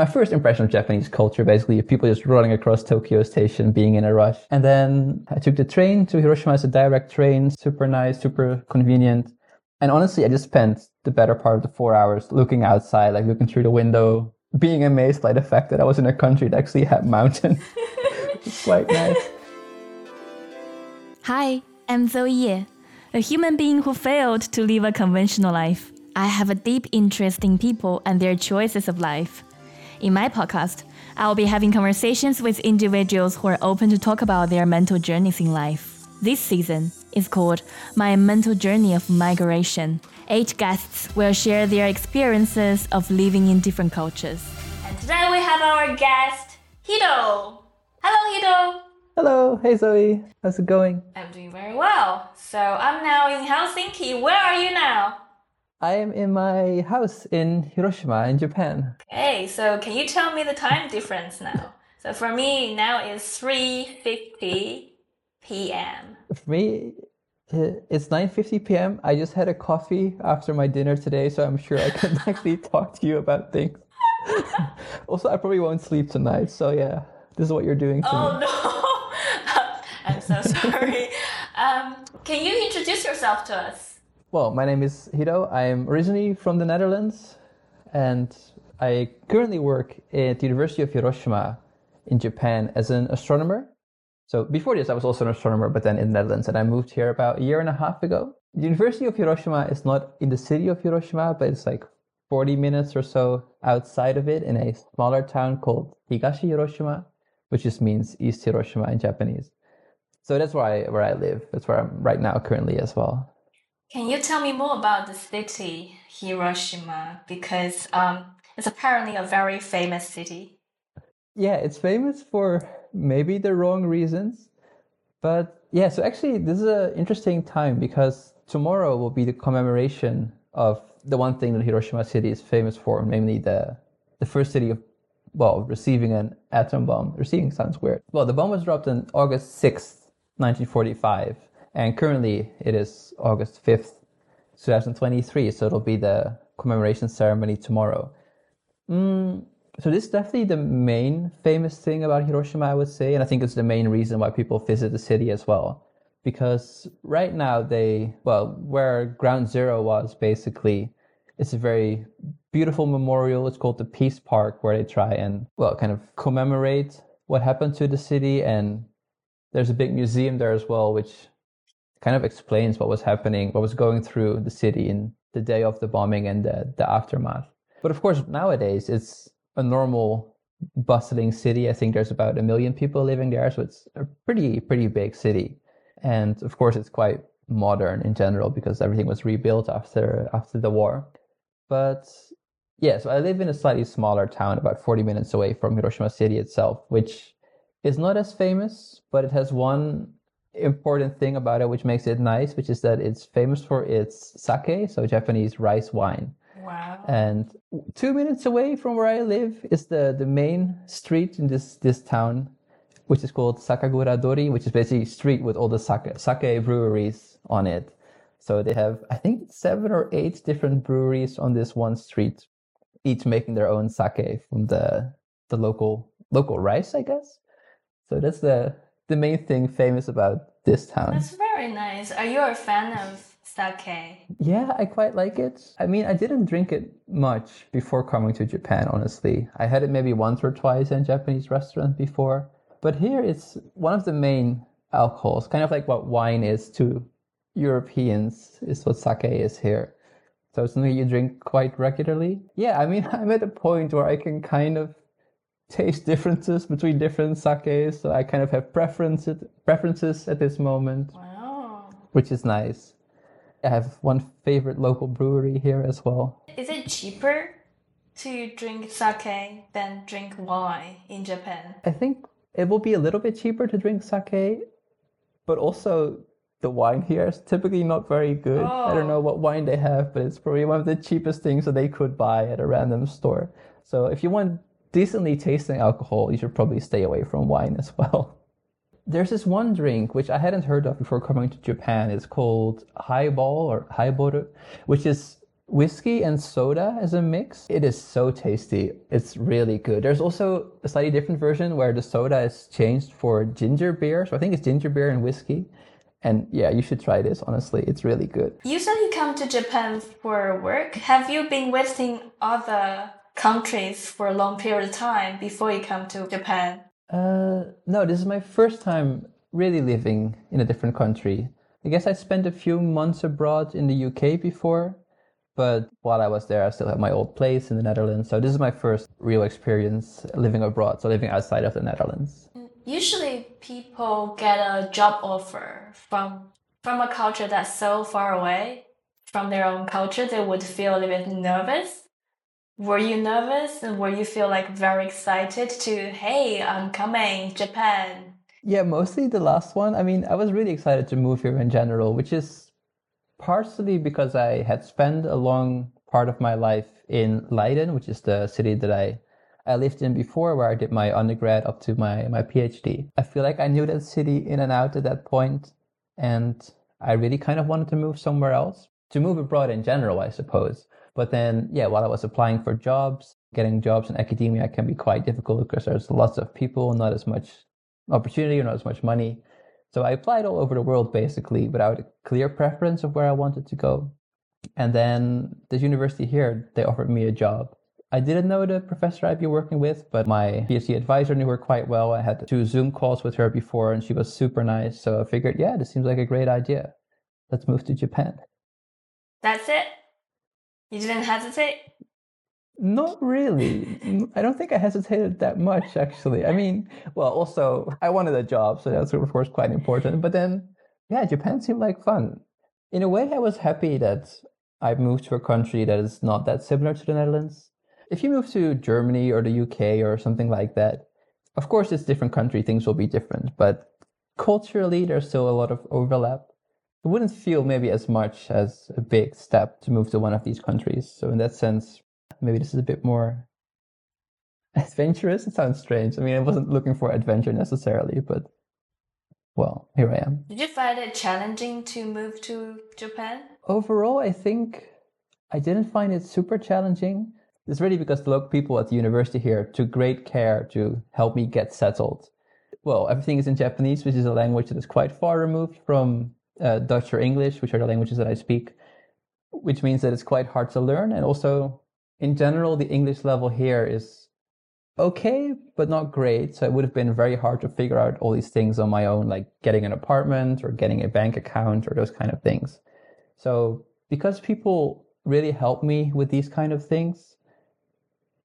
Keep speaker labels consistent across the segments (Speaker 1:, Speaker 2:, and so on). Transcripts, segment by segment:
Speaker 1: my first impression of Japanese culture, basically, people just running across Tokyo Station, being in a rush. And then I took the train to Hiroshima. It's a direct train, super nice, super convenient. And honestly, I just spent the better part of the four hours looking outside, like looking through the window, being amazed by the fact that I was in a country that actually had mountains. it's quite nice.
Speaker 2: Hi, I'm Zoe Ye, a human being who failed to live a conventional life. I have a deep interest in people and their choices of life. In my podcast, I'll be having conversations with individuals who are open to talk about their mental journeys in life. This season is called My Mental Journey of Migration. Eight guests will share their experiences of living in different cultures.
Speaker 3: And today we have our guest, Hiddo. Hello, Hiddo.
Speaker 1: Hello, hey Zoe, how's it going?
Speaker 3: I'm doing very well. So I'm now in Helsinki. Where are you now?
Speaker 1: I am in my house in Hiroshima in Japan.
Speaker 3: Okay, so can you tell me the time difference now? So for me now it's 3:50 p.m.
Speaker 1: For me, it's 9:50 p.m. I just had a coffee after my dinner today, so I'm sure I can actually talk to you about things. also, I probably won't sleep tonight, so yeah, this is what you're doing to
Speaker 3: Oh
Speaker 1: me.
Speaker 3: no. I'm so sorry. um, can you introduce yourself to us?
Speaker 1: Well, my name is Hiddo. I'm originally from the Netherlands, and I currently work at the University of Hiroshima in Japan as an astronomer. So before this, I was also an astronomer, but then in the Netherlands, and I moved here about a year and a half ago. The University of Hiroshima is not in the city of Hiroshima, but it's like 40 minutes or so outside of it in a smaller town called Higashi Hiroshima, which just means East Hiroshima in Japanese. So that's where I, where I live. That's where I'm right now currently as well.
Speaker 3: Can you tell me more about the city Hiroshima? Because um, it's apparently a very famous city.
Speaker 1: Yeah, it's famous for maybe the wrong reasons. But yeah, so actually, this is an interesting time because tomorrow will be the commemoration of the one thing that Hiroshima city is famous for, namely the the first city of well receiving an atom bomb. Receiving sounds weird. Well, the bomb was dropped on August sixth, nineteen forty-five, and currently it is August fifth, two thousand twenty-three. So it'll be the commemoration ceremony tomorrow. Mm, so this is definitely the main famous thing about Hiroshima, I would say, and I think it's the main reason why people visit the city as well. Because right now they, well, where Ground Zero was basically, it's a very beautiful memorial. It's called the Peace Park, where they try and, well, kind of commemorate what happened to the city. And there's a big museum there as well, which kind of explains what was happening, what was going through the city in the day of the bombing and the, the aftermath. But of course, nowadays it's a normal bustling city. I think there's about a million people living there, so it's a pretty pretty big city. And of course, it's quite modern in general because everything was rebuilt after after the war. But yeah, so I live in a slightly smaller town, about 40 minutes away from Hiroshima city itself, which is not as famous, but it has one important thing about it which makes it nice, which is that it's famous for its sake, so Japanese rice wine.
Speaker 3: Wow.
Speaker 1: And two minutes away from where I live is the, the main street in this, this town, which is called Sakagura Dori, which is basically a street with all the sake, sake breweries on it. So they have, I think, seven or eight different breweries on this one street, each making their own sake from the the local local rice, I guess. So that's the the main thing famous about this town.
Speaker 3: That's very nice. Are you a fan of sake?
Speaker 1: Yeah, I quite like it. I mean, I didn't drink it much before coming to Japan, honestly. I had it maybe once or twice in a Japanese restaurant before. But here it's one of the main alcohols, kind of like what wine is to Europeans, is what sake is here. So it's something you drink quite regularly. Yeah, I mean, I'm at a point where I can kind of taste differences between different sakes. So I kind of have preferences preferences at this moment,
Speaker 3: Wow.
Speaker 1: which is nice. I have one favorite local brewery here as well.
Speaker 3: Is it cheaper to drink sake than drink wine in Japan?
Speaker 1: I think it will be a little bit cheaper to drink sake, but also the wine here is typically not very good. I don't know oh. what wine they have, but it's probably one of the cheapest things that they could buy at a random store. So if you want decently tasting alcohol, you should probably stay away from wine as well. There's this one drink which I hadn't heard of before coming to Japan. It's called highball or highboru, which is whiskey and soda as a mix. It is so tasty. It's really good. There's also a slightly different version where the soda is changed for ginger beer. So I think it's ginger beer and whiskey. And yeah, you should try this. Honestly, it's really good.
Speaker 3: You said you come to Japan for work. Have you been visiting other countries for a long period of time before you come to Japan?
Speaker 1: Uh, no, this is my first time really living in a different country. I guess I spent a few months abroad in the UK before, but while I was there, I still had my old place in the Netherlands. So this is my first real experience living abroad, so living outside of the Netherlands.
Speaker 3: Usually, people get a job offer from from a culture that's so far away from their own culture. They would feel a little bit nervous. Were you nervous, and were you feel like very excited to, hey, I'm coming, Japan?
Speaker 1: Yeah, mostly the last one. I mean, I was really excited to move here in general, which is partially because I had spent a long part of my life in Leiden, which is the city that I I lived in before where I did my undergrad up to my, my PhD. I feel like I knew that city in and out at that point, and I really kind of wanted to move somewhere else, to move abroad in general, I suppose. But then, yeah, while I was applying for jobs, getting jobs in academia can be quite difficult because there's lots of people, not as much opportunity, or not as much money. So I applied all over the world basically without a clear preference of where I wanted to go. And then the university here, they offered me a job I didn't know the professor I'd be working with, but my PhD advisor knew her quite well. I had two Zoom calls with her before, and she was super nice. So I figured, yeah, this seems like a great idea. Let's move to Japan.
Speaker 3: That's it? You didn't hesitate?
Speaker 1: Not really. I don't think I hesitated that much, actually. I mean, well, also, I wanted a job, so that's, of course, quite important. But then, yeah, Japan seemed like fun. In a way, I was happy that I moved to a country that is not that similar to the Netherlands if you move to Germany or the UK or something like that, of course, it's different country, things will be different, but culturally, there's still a lot of overlap. It wouldn't feel maybe as much as a big step to move to one of these countries. So in that sense, maybe this is a bit more adventurous. It sounds strange. I mean, I wasn't looking for adventure necessarily, but well, here I am.
Speaker 3: Did you find it challenging to move to Japan?
Speaker 1: Overall, I think I didn't find it super challenging. It's really because the local people at the university here took great care to help me get settled. Well, everything is in Japanese, which is a language that is quite far removed from uh, Dutch or English, which are the languages that I speak, which means that it's quite hard to learn. And also, in general, the English level here is okay, but not great. So it would have been very hard to figure out all these things on my own, like getting an apartment or getting a bank account or those kind of things. So because people really helped me with these kind of things,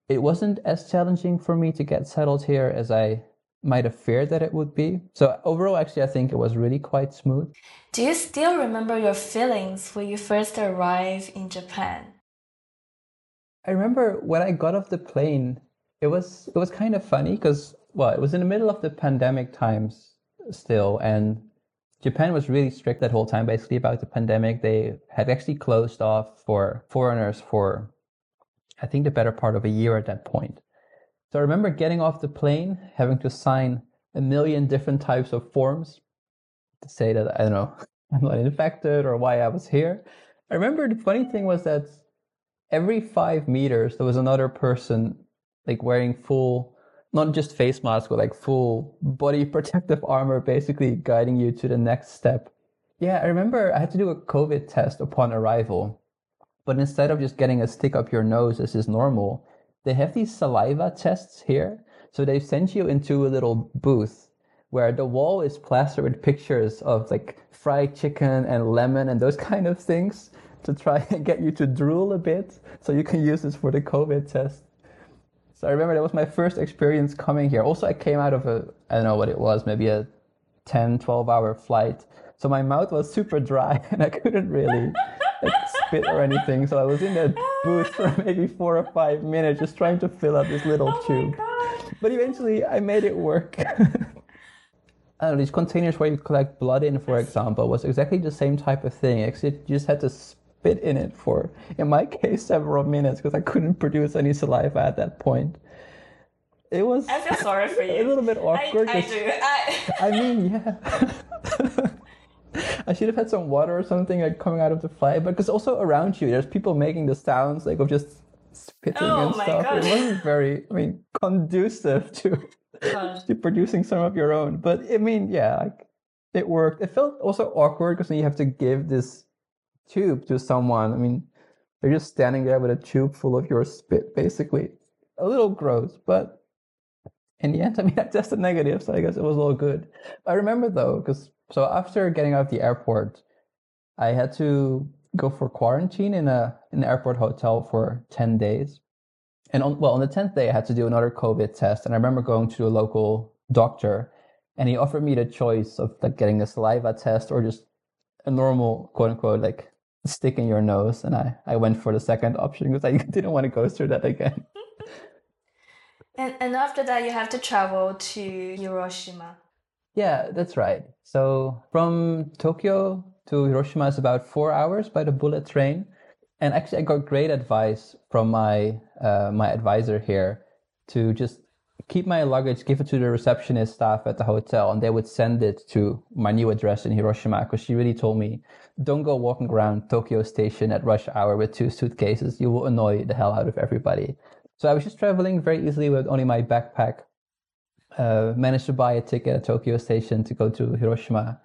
Speaker 1: it wasn't as challenging for me to get settled here as I might have feared that it would be. So overall, actually, I think it was really quite smooth.
Speaker 3: Do you still remember your feelings when you first arrived in Japan?
Speaker 1: I remember when I got off the plane, it was it was kind of funny because well, it was in the middle of the pandemic times still, and Japan was really strict that whole time, basically about the pandemic. They had actually closed off for foreigners for I think the better part of a year at that point. So I remember getting off the plane, having to sign a million different types of forms to say that, I don't know, I'm not infected or why I was here. I remember the funny thing was that every five meters, there was another person like wearing full, not just face mask, but like full body protective armor, basically guiding you to the next step. Yeah, I remember I had to do a COVID test upon arrival. But instead of just getting a stick up your nose as is normal, they have these saliva tests here. So they send you into a little booth where the wall is plastered with pictures of like fried chicken and lemon and those kind of things to try and get you to drool a bit so you can use this for the COVID test. So I remember that was my first experience coming here. Also, I came out of a, I don't know what it was, maybe a 10, 12 hour flight. So my mouth was super dry and I couldn't really spit or anything. So I was in that booth for maybe four or five minutes just trying to fill up this little
Speaker 3: oh
Speaker 1: tube. But eventually I made it work. I don't know, these containers where you collect blood in, for example, was exactly the same type of thing. Except you just had to spit in it for, in my case, several minutes because I couldn't produce any saliva at that point. It was.
Speaker 3: I feel sorry for you.
Speaker 1: A little bit awkward.
Speaker 3: I, I do. I...
Speaker 1: I mean, yeah. I should have had some water or something like coming out of the flight. But because also around you, there's people making the sounds like of just spitting
Speaker 3: Oh
Speaker 1: and stuff.
Speaker 3: God.
Speaker 1: It wasn't very, I mean, conducive to
Speaker 3: Uh,
Speaker 1: to producing some of your own. But I mean, yeah, like it worked. It felt also awkward because then you have to give this tube to someone. I mean, they're just standing there with a tube full of your spit, basically. A little gross, but in the end, I mean, I tested negative, so I guess it was all good. I remember though, because so after getting out of the airport, I had to go for quarantine in a in an airport hotel for ten days. And on well, on the tenth day, I had to do another COVID test, and I remember going to a local doctor, and he offered me the choice of like getting a saliva test or just a normal quote unquote like stick in your nose, and I I went for the second option because I didn't want to go through that again.
Speaker 3: and, and after that, you have to travel to Hiroshima.
Speaker 1: Yeah, that's right. So from Tokyo to Hiroshima is about four hours by the bullet train. And actually, I got great advice from my uh, my advisor here to just keep my luggage, give it to the receptionist staff at the hotel, and they would send it to my new address in Hiroshima. Because she really told me, don't go walking around Tokyo Station at rush hour with two suitcases. You will annoy the hell out of everybody. So I was just traveling very easily with only my backpack uh, managed to buy a ticket at Tokyo Station to go to Hiroshima.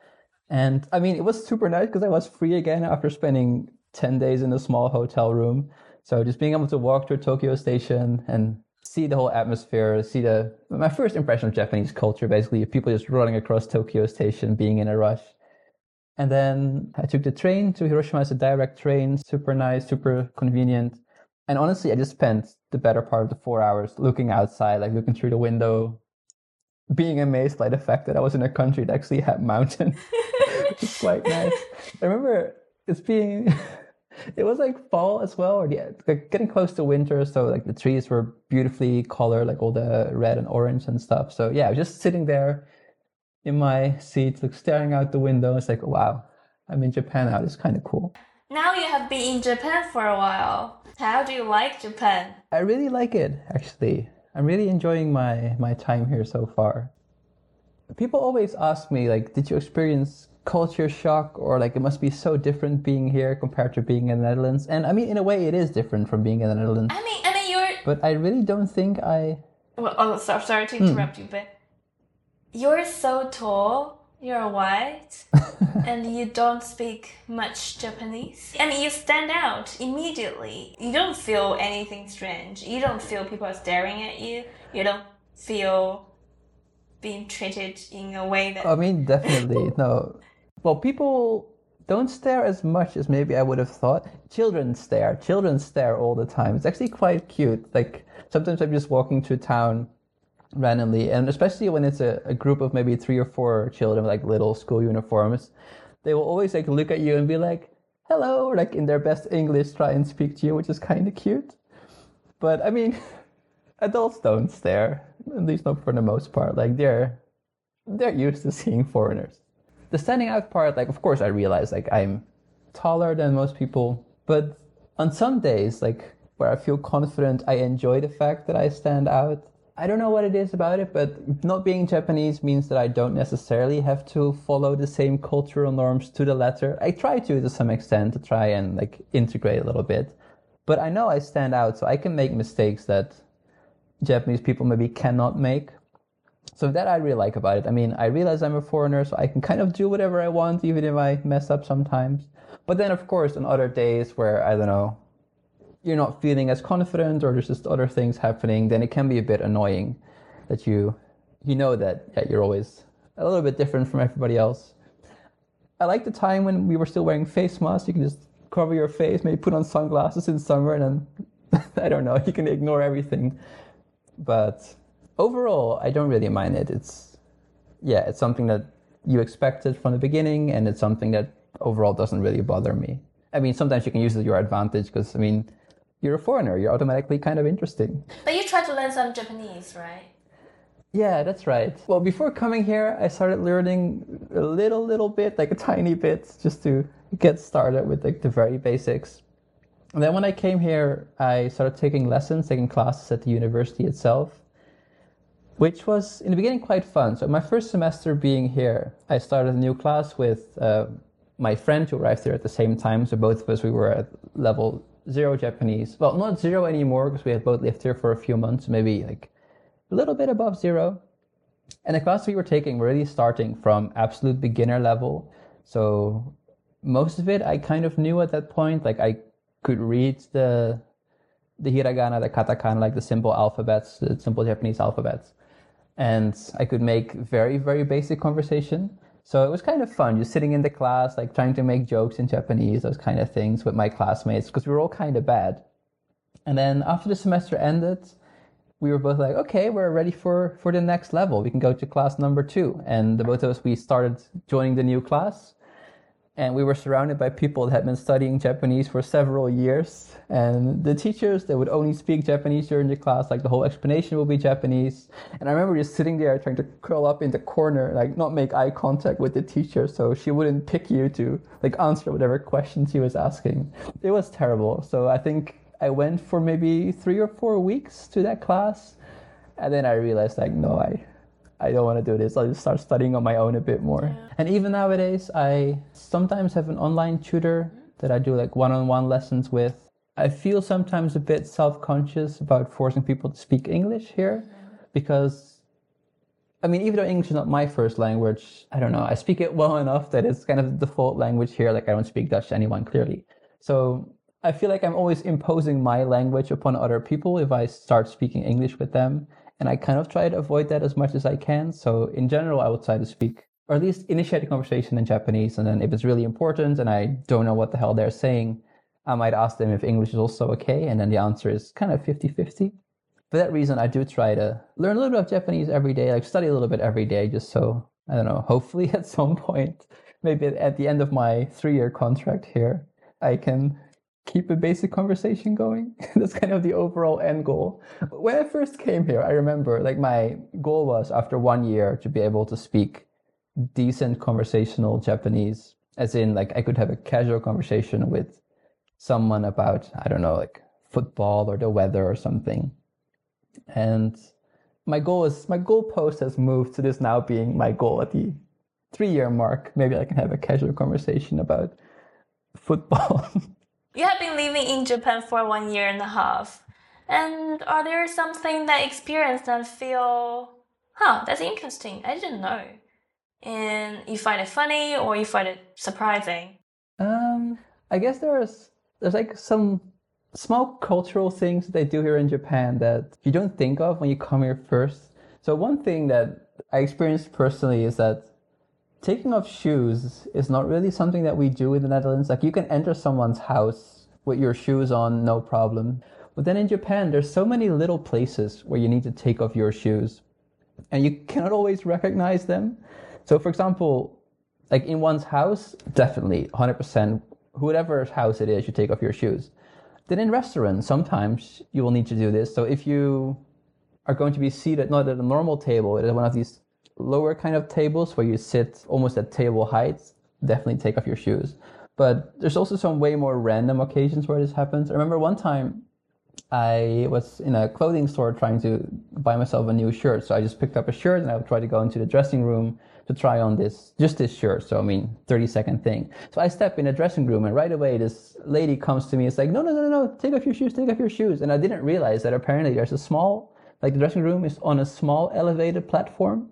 Speaker 1: And I mean, it was super nice because I was free again after spending 10 days in a small hotel room. So just being able to walk to Tokyo Station and see the whole atmosphere, see the, my first impression of Japanese culture, basically, people just running across Tokyo Station, being in a rush. And then I took the train to Hiroshima. It's a direct train, super nice, super convenient. And honestly, I just spent the better part of the four hours looking outside, like looking through the window, being amazed by the fact that I was in a country that actually had mountains, which is quite nice. I remember it's being, it was like fall as well, or yeah, like getting close to winter. So like the trees were beautifully colored, like all the red and orange and stuff. So yeah, I was just sitting there in my seat, like staring out the window. It's like, wow, I'm in Japan now. It's kind of cool.
Speaker 3: Now you have been in Japan for a while. How do you like Japan?
Speaker 1: I really like it, actually. I'm really enjoying my, my time here so far. People always ask me, like, did you experience culture shock or like it must be so different being here compared to being in the Netherlands? And I mean, in a way, it is different from being in the Netherlands.
Speaker 3: I mean, I mean, you're.
Speaker 1: But I really don't think I.
Speaker 3: Well, oh, so, sorry to hmm. interrupt you, but you're so tall. You're white, and you don't speak much Japanese. I mean, you stand out immediately. You don't feel anything strange. You don't feel people are staring at you. You don't feel being treated in a way that.
Speaker 1: I mean, definitely no. Well, people don't stare as much as maybe I would have thought. Children stare. Children stare all the time. It's actually quite cute. Like sometimes I'm just walking through town randomly, and especially when it's a, a group of maybe three or four children with like little school uniforms, they will always like look at you and be like, "Hello," or like in their best English, try and speak to you, which is kind of cute. But I mean, adults don't stare, at least not for the most part. Like they're they're used to seeing foreigners. The standing out part, like of course I realize like I'm taller than most people, but on some days, like where I feel confident, I enjoy the fact that I stand out. I don't know what it is about it, but not being Japanese means that I don't necessarily have to follow the same cultural norms to the letter. I try to to some extent to try and like integrate a little bit. But I know I stand out, so I can make mistakes that Japanese people maybe cannot make. So that I really like about it. I mean, I realize I'm a foreigner, so I can kind of do whatever I want, even if I mess up sometimes. But then, of course, on other days where I don't know, you're not feeling as confident, or there's just other things happening, then it can be a bit annoying that you you know that yeah, you're always a little bit different from everybody else. I like the time when we were still wearing face masks. You can just cover your face, maybe put on sunglasses in summer, and then I don't know, you can ignore everything. But overall, I don't really mind it. It's yeah, it's something that you expected from the beginning, and it's something that overall doesn't really bother me. I mean, sometimes you can use it to your advantage because I mean, you're a foreigner, you're automatically kind of interesting.
Speaker 3: But you try to learn some Japanese, right?
Speaker 1: Yeah, that's right. Well, before coming here, I started learning a little, little bit, like a tiny bit, just to get started with like the very basics. And then when I came here, I started taking lessons, taking classes at the university itself, which was in the beginning quite fun. So my first semester being here, I started a new class with uh, my friend who arrived here at the same time. So both of us, we were at level zero Japanese. Well, not zero anymore because we had both lived here for a few months, maybe like a little bit above zero. And the classes we were taking, were really starting from absolute beginner level. So most of it I kind of knew at that point. Like I could read the the hiragana, the katakana, like the simple alphabets, the simple Japanese alphabets. And I could make very, very basic conversation. So it was kind of fun, just sitting in the class, like trying to make jokes in Japanese, those kind of things with my classmates, because we were all kind of bad. And then after the semester ended, we were both like, okay, we're ready for, for the next level. We can go to class number two. And the both of us, we started joining the new class and we were surrounded by people that had been studying Japanese for several years. And the teachers, they would only speak Japanese during the class, like the whole explanation will be Japanese. And I remember just sitting there trying to curl up in the corner, like not make eye contact with the teacher so she wouldn't pick you to like answer whatever questions she was asking. It was terrible. So I think I went for maybe three or four weeks to that class. And then I realized like, no, I, I don't want to do this. I'll just start studying on my own a bit more. Yeah. And even nowadays, I sometimes have an online tutor that I do like one on one lessons with. I feel sometimes a bit self conscious about forcing people to speak English here mm-hmm. because, I mean, even though English is not my first language, I don't know, I speak it well enough that it's kind of the default language here. Like, I don't speak Dutch to anyone clearly. So I feel like I'm always imposing my language upon other people if I start speaking English with them. And I kind of try to avoid that as much as I can. So in general, I would try to speak or at least initiate a conversation in Japanese. And then if it's really important and I don't know what the hell they're saying, I might ask them if English is also okay. And then the answer is kind of 50 50. For that reason, I do try to learn a little bit of Japanese every day, like study a little bit every day, just so, I don't know, hopefully at some point, maybe at the end of my three year contract here, I can keep a basic conversation going. That's kind of the overall end goal. When I first came here, I remember like my goal was after one year to be able to speak decent conversational Japanese, as in like I could have a casual conversation with someone about, I don't know, like football or the weather or something. And my goal is my goal post has moved to this now being my goal at the three year mark. Maybe I can have a casual conversation about football.
Speaker 3: You have been living in Japan for one year and a half. And are there something that experience that feel, huh, that's interesting. I didn't know. And you find it funny or you find it surprising?
Speaker 1: Um, I guess there's there's like some small cultural things that they do here in Japan that you don't think of when you come here first. So one thing that I experienced personally is that taking off shoes is not really something that we do in the Netherlands. Like you can enter someone's house with your shoes on, no problem. But then in Japan, there's so many little places where you need to take off your shoes and you cannot always recognize them. So for example, like in one's house, definitely 100%, whatever house it is, you take off your shoes. Then in restaurants, sometimes you will need to do this. So if you are going to be seated not at a normal table, it is one of these lower kind of tables where you sit almost at table height, definitely take off your shoes. But there's also some way more random occasions where this happens. I remember one time I was in a clothing store trying to buy myself a new shirt. So I just picked up a shirt and I would try to go into the dressing room to try on this, just this shirt. So, I mean, 30 second thing. So I step in a dressing room and right away this lady comes to me. It's like, no, no, no, no, no, take off your shoes, take off your shoes. And I didn't realize that apparently there's a small, like the dressing room is on a small elevated platform.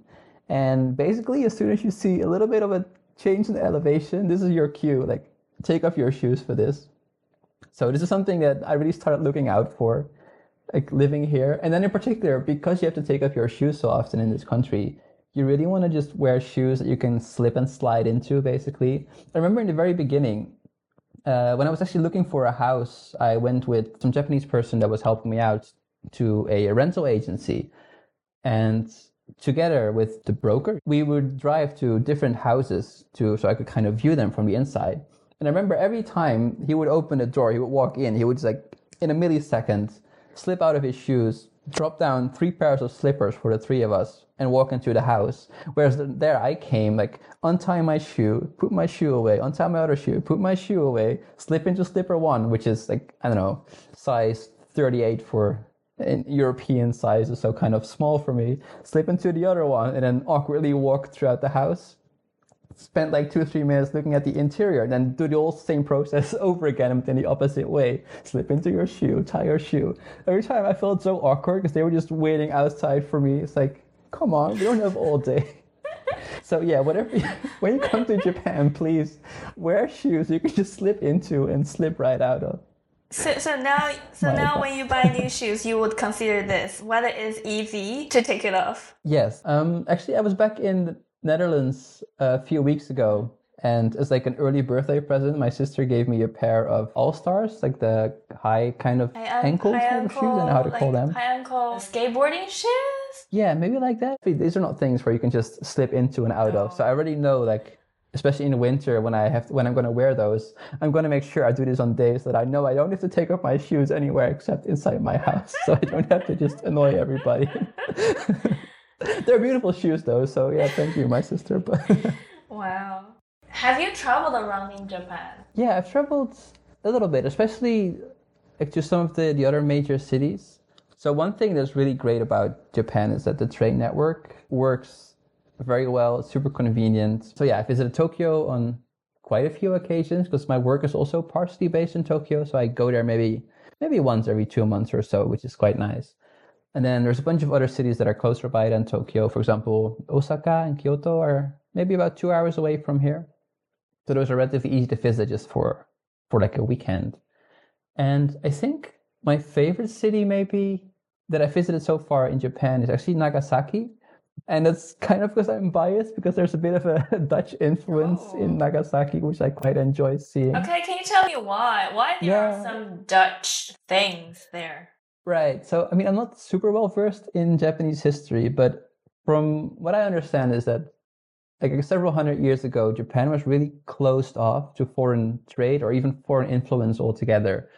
Speaker 1: And basically, as soon as you see a little bit of a change in the elevation, this is your cue. Like, take off your shoes for this. So this is something that I really started looking out for, like living here. And then in particular, because you have to take off your shoes so often in this country, you really want to just wear shoes that you can slip and slide into, basically. I remember in the very beginning, uh, when I was actually looking for a house, I went with some Japanese person that was helping me out to a rental agency. And together with the broker, we would drive to different houses to so I could kind of view them from the inside. And I remember every time he would open the door, he would walk in, he would just like in a millisecond slip out of his shoes, drop down three pairs of slippers for the three of us, and walk into the house. Whereas there I came, like untie my shoe, put my shoe away, untie my other shoe, put my shoe away, slip into slipper one, which is like I don't know, size 38 for European sizes, so kind of small for me, slip into the other one, and then awkwardly walk throughout the house. spend like two or three minutes looking at the interior, and then do the whole same process over again, but in the opposite way. Slip into your shoe, tie your shoe. Every time I felt so awkward because they were just waiting outside for me. It's like, come on, we don't have all day. So yeah, whatever. You, when you come to Japan, please wear shoes you can just slip into and slip right out of.
Speaker 3: So, so now, so now, when you buy new shoes, you would consider this whether it's easy to take it off.
Speaker 1: Yes. Um. Actually, I was back in the Netherlands a few weeks ago, and as like an early birthday present, my sister gave me a pair of All Stars, like the high kind of
Speaker 3: High an-
Speaker 1: ankle
Speaker 3: high
Speaker 1: type of shoes. I don't know how to
Speaker 3: like
Speaker 1: call them.
Speaker 3: High ankle skateboarding shoes.
Speaker 1: Yeah, maybe like that. These are not things where you can just slip into and out of. So I already know, like, especially in the winter when I have when I'm going to wear those, I'm going to make sure I do this on days that I know I don't have to take off my shoes anywhere except inside my house, so I don't have to just annoy everybody. They're beautiful shoes though, so yeah, thank you, my sister. But
Speaker 3: Wow. Have you traveled around in Japan?
Speaker 1: yeah, I've traveled a little bit, especially like to some of the, the other major cities. So one thing that's really great about Japan is that the train network works very well. Super convenient. So yeah, I visited Tokyo on quite a few occasions because my work is also partially based in Tokyo. So I go there maybe maybe once every two months or so, which is quite nice. And then there's a bunch of other cities that are closer by than Tokyo. For example, Osaka and Kyoto are maybe about two hours away from here. So those are relatively easy to visit just for for like a weekend. And I think my favorite city maybe that I visited so far in Japan is actually Nagasaki. And it's kind of because I'm biased because there's a bit of a Dutch influence in
Speaker 3: Oh.
Speaker 1: Nagasaki, which I quite enjoy seeing.
Speaker 3: Okay, can you tell me why? Why there
Speaker 1: Yeah.
Speaker 3: are some Dutch things there?
Speaker 1: Right. So, I mean, I'm not super well versed in Japanese history, but from what I understand is that like several hundred years ago, Japan was really closed off to foreign trade or even foreign influence altogether.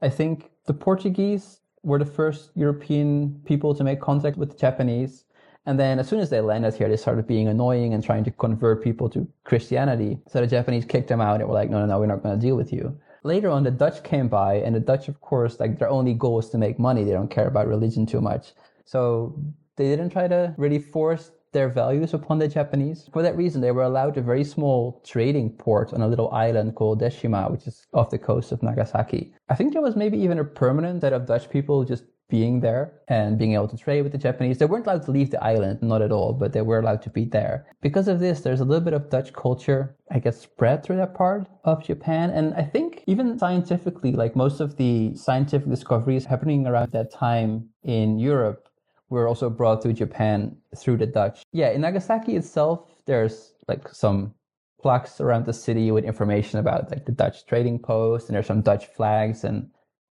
Speaker 1: I think the Portuguese were the first European people to make contact with the Japanese. And then as soon as they landed here, they started being annoying and trying to convert people to Christianity. So the Japanese kicked them out and were like, no, no, no, we're not going to deal with you. Later on, the Dutch came by, and the Dutch, of course, like their only goal is to make money. They don't care about religion too much. So they didn't try to really force their values upon the Japanese. For that reason, they were allowed a very small trading port on a little island called Deshima, which is off the coast of Nagasaki. I think there was maybe even a permanent set of Dutch people just being there and being able to trade with the Japanese. They weren't allowed to leave the island, not at all, but they were allowed to be there. Because of this, there's a little bit of Dutch culture, I guess, spread through that part of Japan. And I think even scientifically, like most of the scientific discoveries happening around that time in Europe were also brought to Japan through the Dutch. Yeah, in Nagasaki itself, there's like some plaques around the city with information about like the Dutch trading post, and there's some Dutch flags, and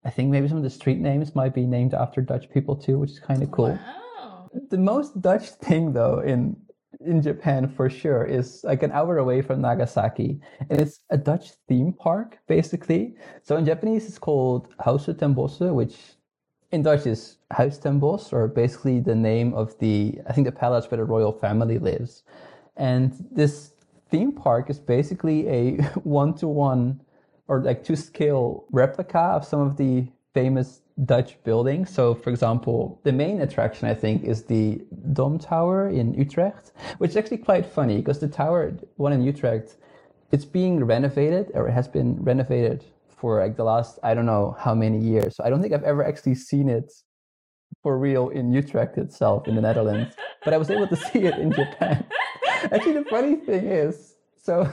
Speaker 1: I think maybe some of the street names might be named after Dutch people too, which is kind of cool.
Speaker 3: Wow.
Speaker 1: The most Dutch thing though in in Japan for sure is like an hour away from Nagasaki, and it's a Dutch theme park basically. So in Japanese it's called Huizen ten Bosse, which in Dutch is Huis ten Bos, or basically the name of the I think the palace where the royal family lives. And this theme park is basically a one to one or like to scale replica of some of the famous Dutch buildings. So, for example, the main attraction I think is the Dom Tower in Utrecht, which is actually quite funny because the tower, one in Utrecht, it's being renovated or it has been renovated for like the last I don't know how many years. So I don't think I've ever actually seen it for real in Utrecht itself in the Netherlands, but I was able to see it in Japan. Actually, the funny thing is, so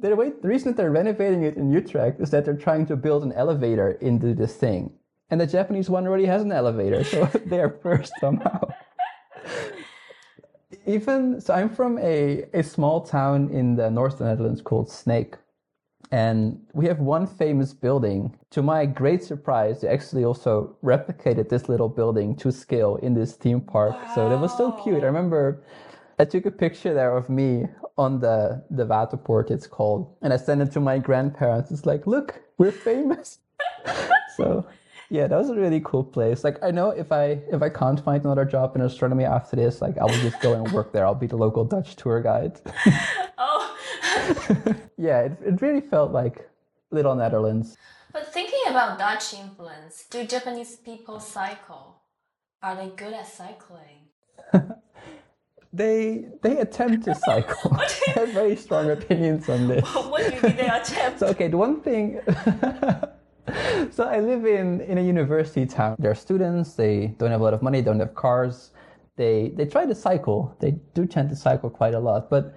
Speaker 1: the way the reason that they're renovating it in Utrecht is that they're trying to build an elevator into this thing, and the Japanese one already has an elevator, so they're first somehow. Even so, I'm from a, a small town in the north of the Netherlands called Sneek. And we have one famous building. To my great surprise, they actually also replicated this little building to scale in this theme park. So that was so cute. I remember I took a picture there of me on the, the Waterpoort, it's called. And I sent it to my grandparents. It's like, look, we're famous. so yeah, that was a really cool place. Like I know if I if I can't find another job in astronomy after this, like I will just go and work there. I'll be the local Dutch tour guide.
Speaker 3: Oh,
Speaker 1: yeah, it, it really felt like little Netherlands.
Speaker 3: but thinking about Dutch influence, do Japanese people cycle? Are they good at cycling?
Speaker 1: They they attempt to cycle. I have very strong opinions on this.
Speaker 3: what do you mean they attempt?
Speaker 1: So okay, the one thing. so I live in in a university town. There are students. They don't have a lot of money. Don't have cars. They they try to cycle. They do tend to cycle quite a lot. But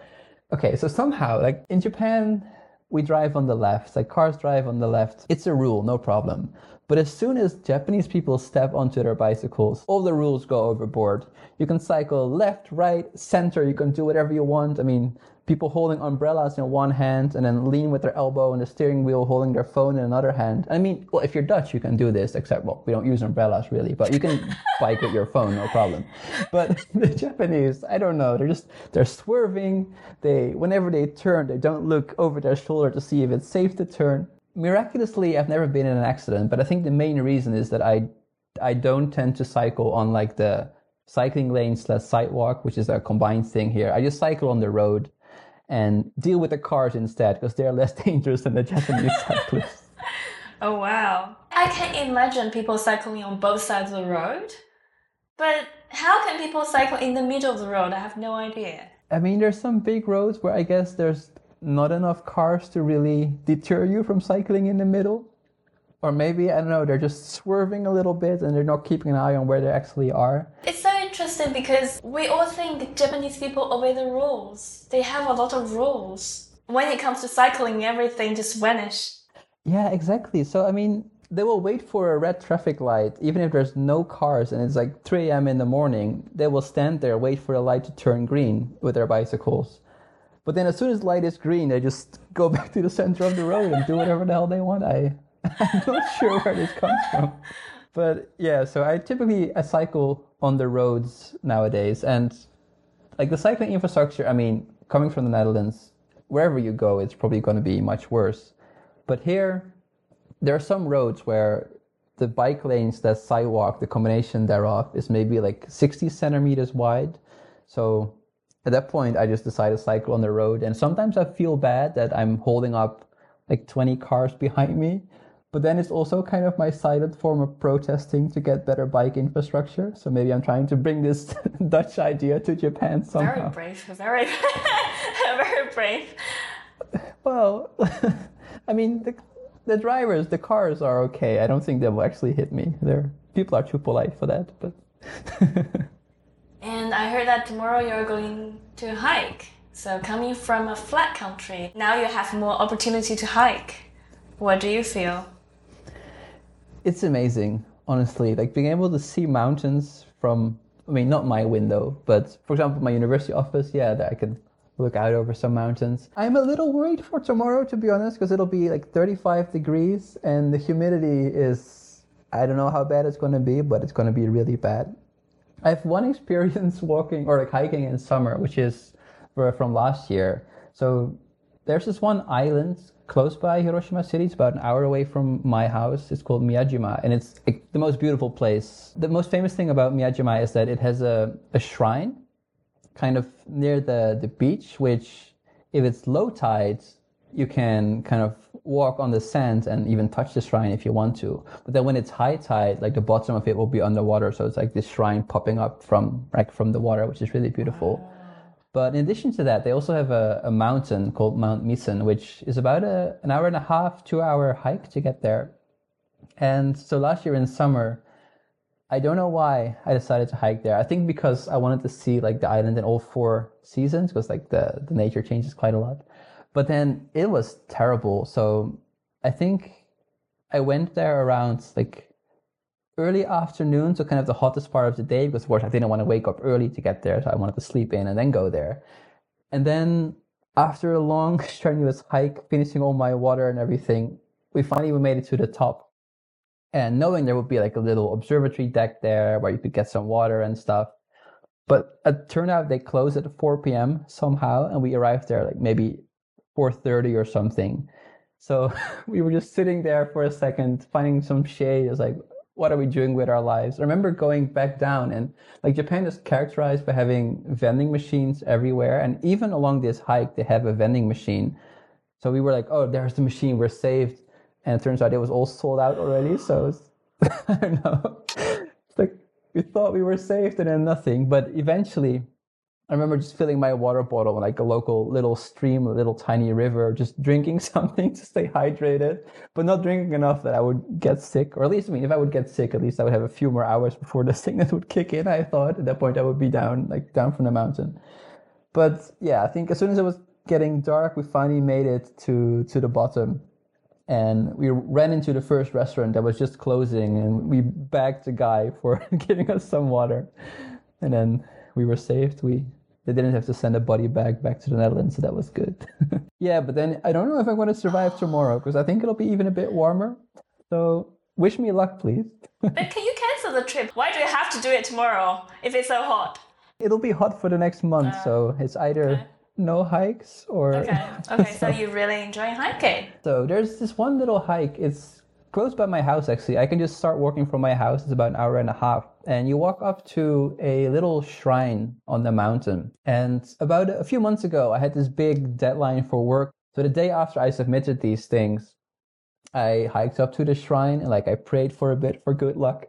Speaker 1: okay, so somehow like in Japan, we drive on the left. Like cars drive on the left. It's a rule, no problem. But as soon as Japanese people step onto their bicycles, all the rules go overboard. You can cycle left, right, center. You can do whatever you want. I mean, people holding umbrellas in one hand and then lean with their elbow on the steering wheel, holding their phone in another hand. I mean, well, if you're Dutch, you can do this, except, well, we don't use umbrellas really, but you can bike with your phone, no problem. But the Japanese, I don't know, they're just, they're swerving. They, whenever they turn, they don't look over their shoulder to see if it's safe to turn. Miraculously, I've never been in an accident, but I think the main reason is that I, I don't tend to cycle on like the cycling lane slash sidewalk, which is a combined thing here. I just cycle on the road and deal with the cars instead because they're less dangerous than the Japanese cyclists.
Speaker 3: Oh wow. I can't imagine people cycling on both sides of the road. But how can people cycle in the middle of the road? I have no idea.
Speaker 1: I mean, there's some big roads where I guess there's not enough cars to really deter you from cycling in the middle. Or maybe, I don't know, they're just swerving a little bit and they're not keeping an eye on where they actually are.
Speaker 3: It's so interesting because we all think Japanese people obey the rules. They have a lot of rules. When it comes to cycling, everything just vanish.
Speaker 1: Yeah, exactly. So, I mean, they will wait for a red traffic light, even if there's no cars and it's like 3 a.m. in the morning. They will stand there, wait for the light to turn green with their bicycles. But then, as soon as light is green, they just go back to the center of the road and do whatever the hell they want. I, I'm not sure where this comes from. But yeah, so I typically I cycle on the roads nowadays, and like the cycling infrastructure. I mean, coming from the Netherlands, wherever you go, it's probably going to be much worse. But here, there are some roads where the bike lanes, that sidewalk, the combination thereof is maybe like 60 centimeters wide. So at that point, I just decide to cycle on the road. And sometimes I feel bad that I'm holding up like 20 cars behind me. But then it's also kind of my silent form of protesting to get better bike infrastructure. So maybe I'm trying to bring this Dutch idea to Japan somehow.
Speaker 3: Very brave, very, very brave.
Speaker 1: Well, I mean, the, the drivers, the cars are okay. I don't think they will actually hit me. They're, people are too polite for that, but.
Speaker 3: And I heard that tomorrow you're going to hike. So coming from a flat country, now you have more opportunity to hike. What do you feel?
Speaker 1: It's amazing, honestly. Like being able to see mountains from, I mean, not my window, but for example, my university office, yeah, that I can look out over some mountains. I'm a little worried for tomorrow, to be honest, because it'll be like 35 degrees and the humidity is, I don't know how bad it's going to be, but it's going to be really bad. I have one experience walking or like hiking in summer, which is from last year. So there's this one island close by Hiroshima City. It's about an hour away from my house. It's called Miyajima, and it's the most beautiful place. The most famous thing about Miyajima is that it has a, a shrine kind of near the, the beach, which if it's low tide, you can kind of walk on the sand and even touch the shrine if you want to. But then when it's high tide, like the bottom of it will be underwater. So it's like this shrine popping up from like from the water, which is really beautiful. Ah. But in addition to that, they also have a, a mountain called Mount Misen, which is about a, an hour and a half, two hour hike to get there. And so last year in summer, I don't know why I decided to hike there. I think because I wanted to see like the island in all four seasons because like the, the nature changes quite a lot. But then it was terrible. So I think I went there around like early afternoon, so kind of the hottest part of the day because of course I didn't want to wake up early to get there. So I wanted to sleep in and then go there. And then after a long strenuous hike, finishing all my water and everything, we finally made it to the top and knowing there would be like a little observatory deck there where you could get some water and stuff. But it turned out they closed at 4 p.m. somehow, and we arrived there like maybe 4:30 or something. So we were just sitting there for a second, finding some shade. It was like, what are we doing with our lives? I remember going back down, and like Japan is characterized by having vending machines everywhere, and even along this hike, they have a vending machine. So we were like, oh, there's the machine, we're saved and it turns out it was all sold out already. So I don't know. It's like we thought we were saved and then nothing. But eventually, I remember just filling my water bottle in like a local little stream, a little tiny river, just drinking something to stay hydrated, but not drinking enough that I would get sick. Or at least, I mean, if I would get sick, at least I would have a few more hours before the sickness would kick in. I thought at that point I would be down, like down from the mountain. But yeah, I think as soon as it was getting dark, we finally made it to to the bottom, and we ran into the first restaurant that was just closing, and we begged the guy for giving us some water, and then we were saved. We they didn't have to send a body bag back to the Netherlands, so that was good. yeah, but then I don't know if I'm going to survive tomorrow because I think it'll be even a bit warmer. So wish me luck, please.
Speaker 3: but can you cancel the trip? Why do you have to do it tomorrow if it's so hot?
Speaker 1: It'll be hot for the next month, uh, so it's either okay. no hikes or.
Speaker 3: Okay. Okay. so, so you really enjoying hiking?
Speaker 1: So there's this one little hike. It's close by my house actually. I can just start walking from my house. It's about an hour and a half. And you walk up to a little shrine on the mountain. And about a few months ago, I had this big deadline for work. So the day after I submitted these things, I hiked up to the shrine and like I prayed for a bit for good luck.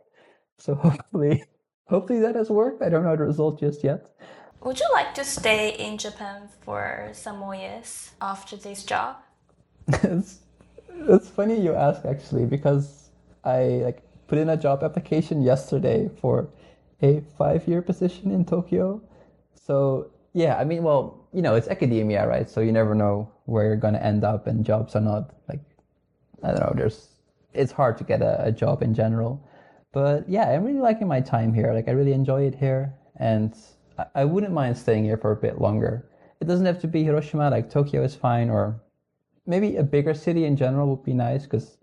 Speaker 1: So hopefully, hopefully that has worked. I don't know the result just yet.
Speaker 3: Would you like to stay in Japan for some more years after this job?
Speaker 1: it's funny you ask actually because I like put in a job application yesterday for a five-year position in Tokyo. So yeah, I mean, well, you know, it's academia, right? So you never know where you're gonna end up, and jobs are not like I don't know. There's it's hard to get a, a job in general, but yeah, I'm really liking my time here. Like I really enjoy it here, and I, I wouldn't mind staying here for a bit longer. It doesn't have to be Hiroshima. Like Tokyo is fine, or maybe a bigger city in general would be nice because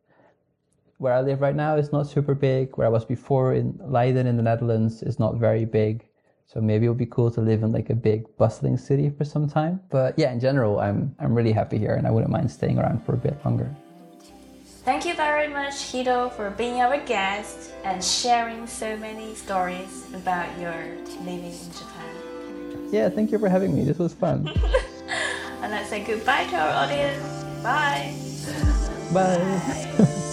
Speaker 1: where I live right now is not super big. Where I was before in Leiden in the Netherlands is not very big. So maybe it would be cool to live in like a big bustling city for some time. But yeah, in general, I'm I'm really happy here and I wouldn't mind staying around for a bit longer.
Speaker 3: Thank you very much, Hiddo, for being our guest and sharing so many stories about your living in Japan.
Speaker 1: Yeah, thank you for having me. This was fun.
Speaker 3: and let's say goodbye to our audience. Bye.
Speaker 1: Bye. Bye.